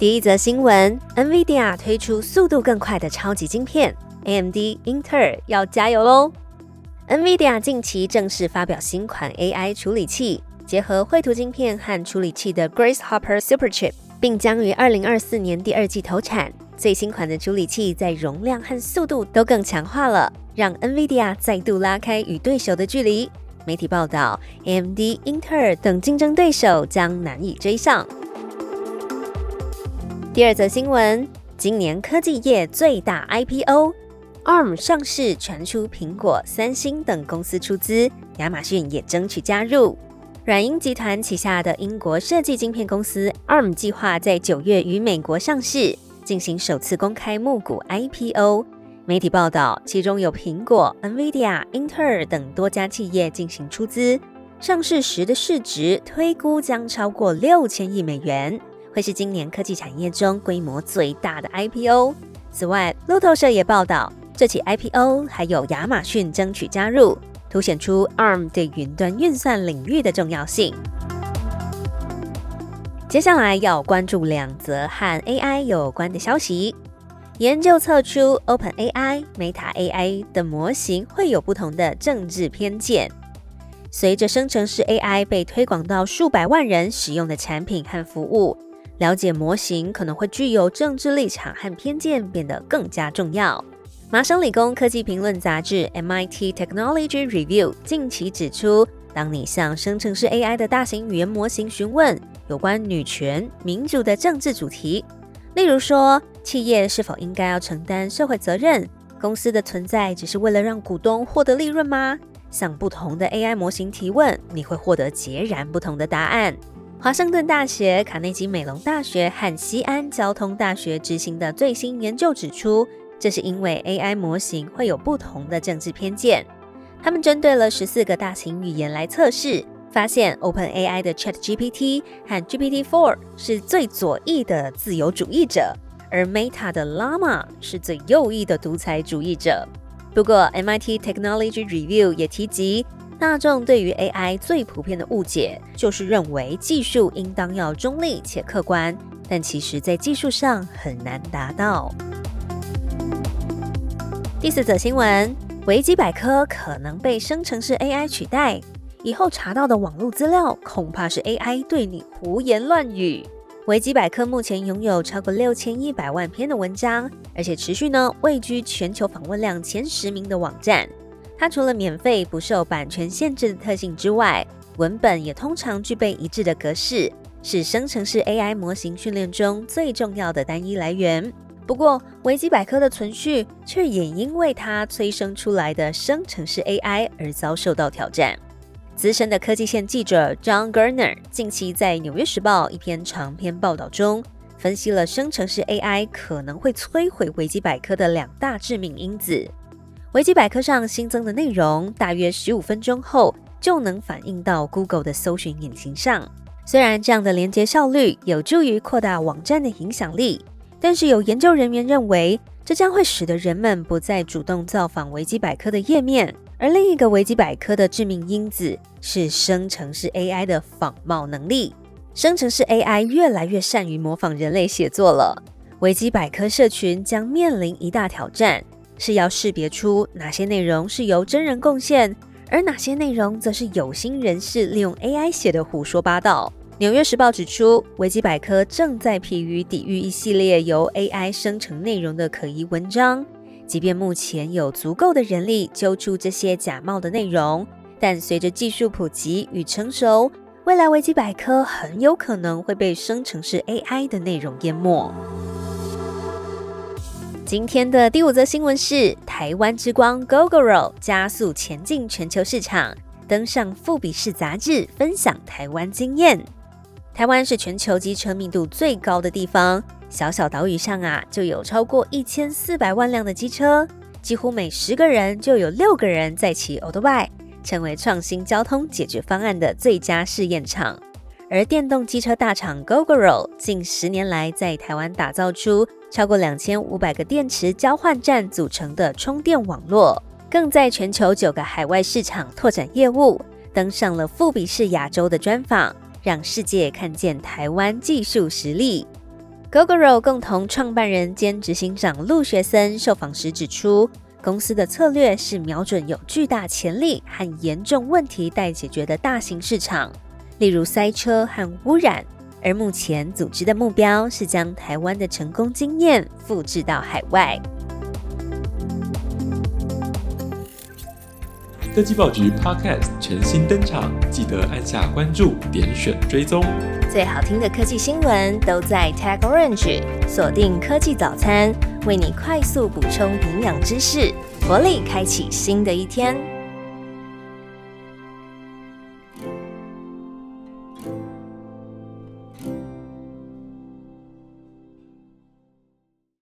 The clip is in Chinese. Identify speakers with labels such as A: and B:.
A: 第一则新闻：NVIDIA 推出速度更快的超级晶片，AMD、英特尔要加油喽！NVIDIA 近期正式发表新款 AI 处理器，结合绘图晶片和处理器的 Grace Hopper Superchip，并将于二零二四年第二季投产。最新款的处理器在容量和速度都更强化了，让 NVIDIA 再度拉开与对手的距离。媒体报道，AMD、英特尔等竞争对手将难以追上。第二则新闻：今年科技业最大 IPO，ARM 上市传出苹果、三星等公司出资，亚马逊也争取加入。软银集团旗下的英国设计晶片公司 ARM 计划在九月于美国上市，进行首次公开募股 IPO。媒体报道，其中有苹果、NVIDIA、英特尔等多家企业进行出资，上市时的市值推估将超过六千亿美元。会是今年科技产业中规模最大的 IPO。此外，路透社也报道，这起 IPO 还有亚马逊争取加入，凸显出 ARM 对云端运算领域的重要性。接下来要关注两则和 AI 有关的消息。研究测出，OpenAI、Meta AI 的模型会有不同的政治偏见。随着生成式 AI 被推广到数百万人使用的产品和服务。了解模型可能会具有政治立场和偏见变得更加重要。麻省理工科技评论杂志 （MIT Technology Review） 近期指出，当你向生成式 AI 的大型语言模型询问有关女权、民主的政治主题，例如说企业是否应该要承担社会责任，公司的存在只是为了让股东获得利润吗？向不同的 AI 模型提问，你会获得截然不同的答案。华盛顿大学、卡内基美隆大学和西安交通大学执行的最新研究指出，这是因为 AI 模型会有不同的政治偏见。他们针对了十四个大型语言来测试，发现 OpenAI 的 ChatGPT 和 GPT-4 是最左翼的自由主义者，而 Meta 的 Llama 是最右翼的独裁主义者。不过，MIT Technology Review 也提及。大众对于 AI 最普遍的误解，就是认为技术应当要中立且客观，但其实，在技术上很难达到。第四则新闻：维基百科可能被生成式 AI 取代，以后查到的网络资料，恐怕是 AI 对你胡言乱语。维基百科目前拥有超过六千一百万篇的文章，而且持续呢位居全球访问量前十名的网站。它除了免费、不受版权限制的特性之外，文本也通常具备一致的格式，是生成式 AI 模型训练中最重要的单一来源。不过，维基百科的存续却也因为它催生出来的生成式 AI 而遭受到挑战。资深的科技线记者 John Garner 近期在《纽约时报》一篇长篇报道中，分析了生成式 AI 可能会摧毁维基百科的两大致命因子。维基百科上新增的内容，大约十五分钟后就能反映到 Google 的搜寻引擎上。虽然这样的连接效率有助于扩大网站的影响力，但是有研究人员认为，这将会使得人们不再主动造访维基百科的页面。而另一个维基百科的致命因子是生成式 AI 的仿冒能力。生成式 AI 越来越善于模仿人类写作了，维基百科社群将面临一大挑战。是要识别出哪些内容是由真人贡献，而哪些内容则是有心人士利用 AI 写的胡说八道。纽约时报指出，维基百科正在疲于抵御一系列由 AI 生成内容的可疑文章。即便目前有足够的人力揪出这些假冒的内容，但随着技术普及与成熟，未来维基百科很有可能会被生成式 AI 的内容淹没。今天的第五则新闻是：台湾之光 Gogoro 加速前进全球市场，登上富比士杂志分享台湾经验。台湾是全球机车密度最高的地方，小小岛屿上啊，就有超过一千四百万辆的机车，几乎每十个人就有六个人在骑 Old b i 成为创新交通解决方案的最佳试验场。而电动机车大厂 Gogoro 近十年来在台湾打造出超过两千五百个电池交换站组成的充电网络，更在全球九个海外市场拓展业务，登上了富比士亚洲的专访，让世界看见台湾技术实力。Gogoro 共同创办人兼执行长陆学森受访时指出，公司的策略是瞄准有巨大潜力和严重问题待解决的大型市场。例如塞车和污染，而目前组织的目标是将台湾的成功经验复制到海外。
B: 科技报局 Podcast 全新登场，记得按下关注，点选追踪。
A: 最好听的科技新闻都在 Tag Orange，锁定科技早餐，为你快速补充营养知识，活力开启新的一天。